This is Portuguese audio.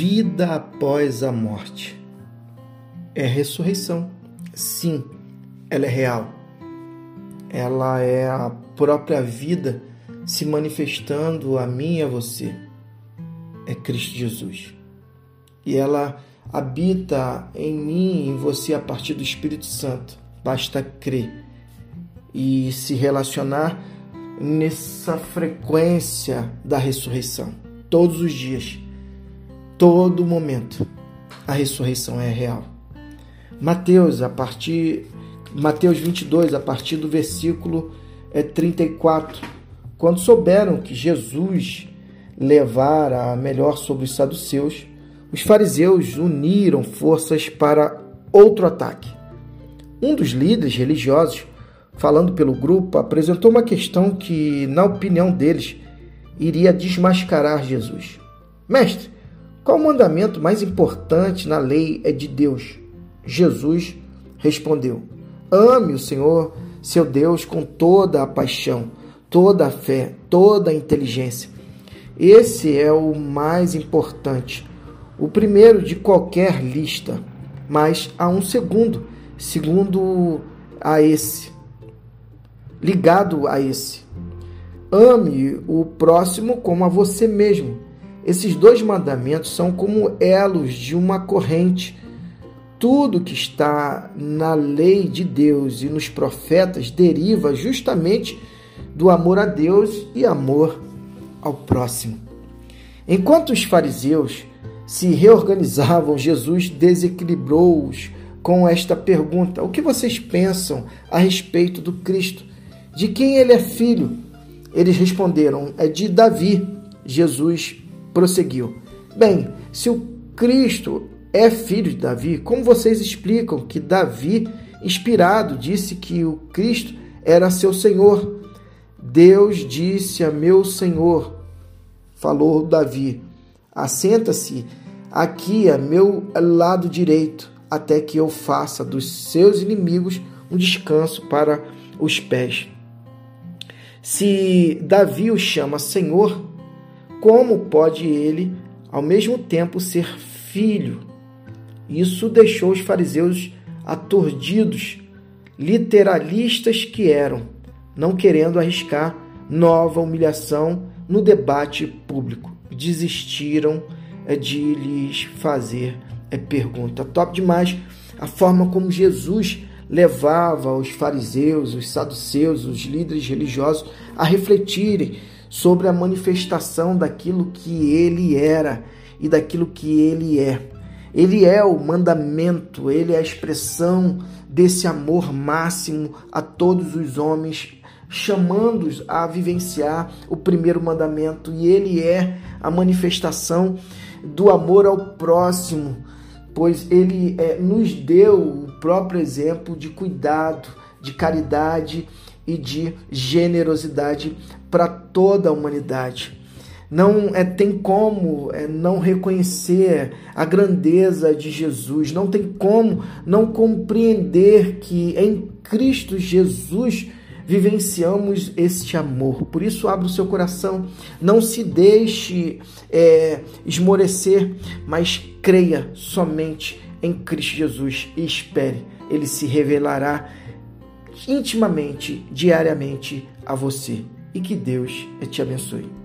vida após a morte. É ressurreição. Sim, ela é real. Ela é a própria vida se manifestando a mim e a você. É Cristo Jesus. E ela habita em mim e em você a partir do Espírito Santo. Basta crer e se relacionar nessa frequência da ressurreição. Todos os dias, todo momento, a ressurreição é real. Mateus, a partir Mateus 22, a partir do versículo 34, é, quando souberam que Jesus levara a melhor sobre os saduceus, os fariseus uniram forças para outro ataque. Um dos líderes religiosos, falando pelo grupo, apresentou uma questão que, na opinião deles, iria desmascarar Jesus. Mestre, qual o mandamento mais importante na lei é de Deus? Jesus respondeu: Ame o Senhor, seu Deus, com toda a paixão, toda a fé, toda a inteligência. Esse é o mais importante, o primeiro de qualquer lista, mas há um segundo, segundo a esse, ligado a esse. Ame o próximo como a você mesmo. Esses dois mandamentos são como elos de uma corrente. Tudo que está na lei de Deus e nos profetas deriva justamente do amor a Deus e amor ao próximo. Enquanto os fariseus se reorganizavam, Jesus desequilibrou-os com esta pergunta: O que vocês pensam a respeito do Cristo? De quem ele é filho? Eles responderam: É de Davi. Jesus prosseguiu: Bem, se o Cristo é filho de Davi, como vocês explicam que Davi, inspirado, disse que o Cristo era seu Senhor? Deus disse a meu Senhor, falou Davi: Assenta-se aqui a meu lado direito, até que eu faça dos seus inimigos um descanso para os pés. Se Davi o chama Senhor, como pode ele ao mesmo tempo ser filho? Isso deixou os fariseus aturdidos, literalistas que eram, não querendo arriscar nova humilhação no debate público. Desistiram de lhes fazer eh, pergunta. Top demais a forma como Jesus levava os fariseus, os saduceus, os líderes religiosos a refletirem sobre a manifestação daquilo que ele era e daquilo que ele é. Ele é o mandamento, ele é a expressão desse amor máximo a todos os homens, chamando-os a vivenciar o primeiro mandamento, e ele é a manifestação do amor ao próximo, pois ele é, nos deu o próprio exemplo de cuidado, de caridade e de generosidade para toda a humanidade. Não é, tem como é, não reconhecer a grandeza de Jesus, não tem como não compreender que em Cristo Jesus vivenciamos este amor. Por isso, abra o seu coração, não se deixe é, esmorecer, mas creia somente em Cristo Jesus e espere. Ele se revelará intimamente, diariamente a você. E que Deus te abençoe.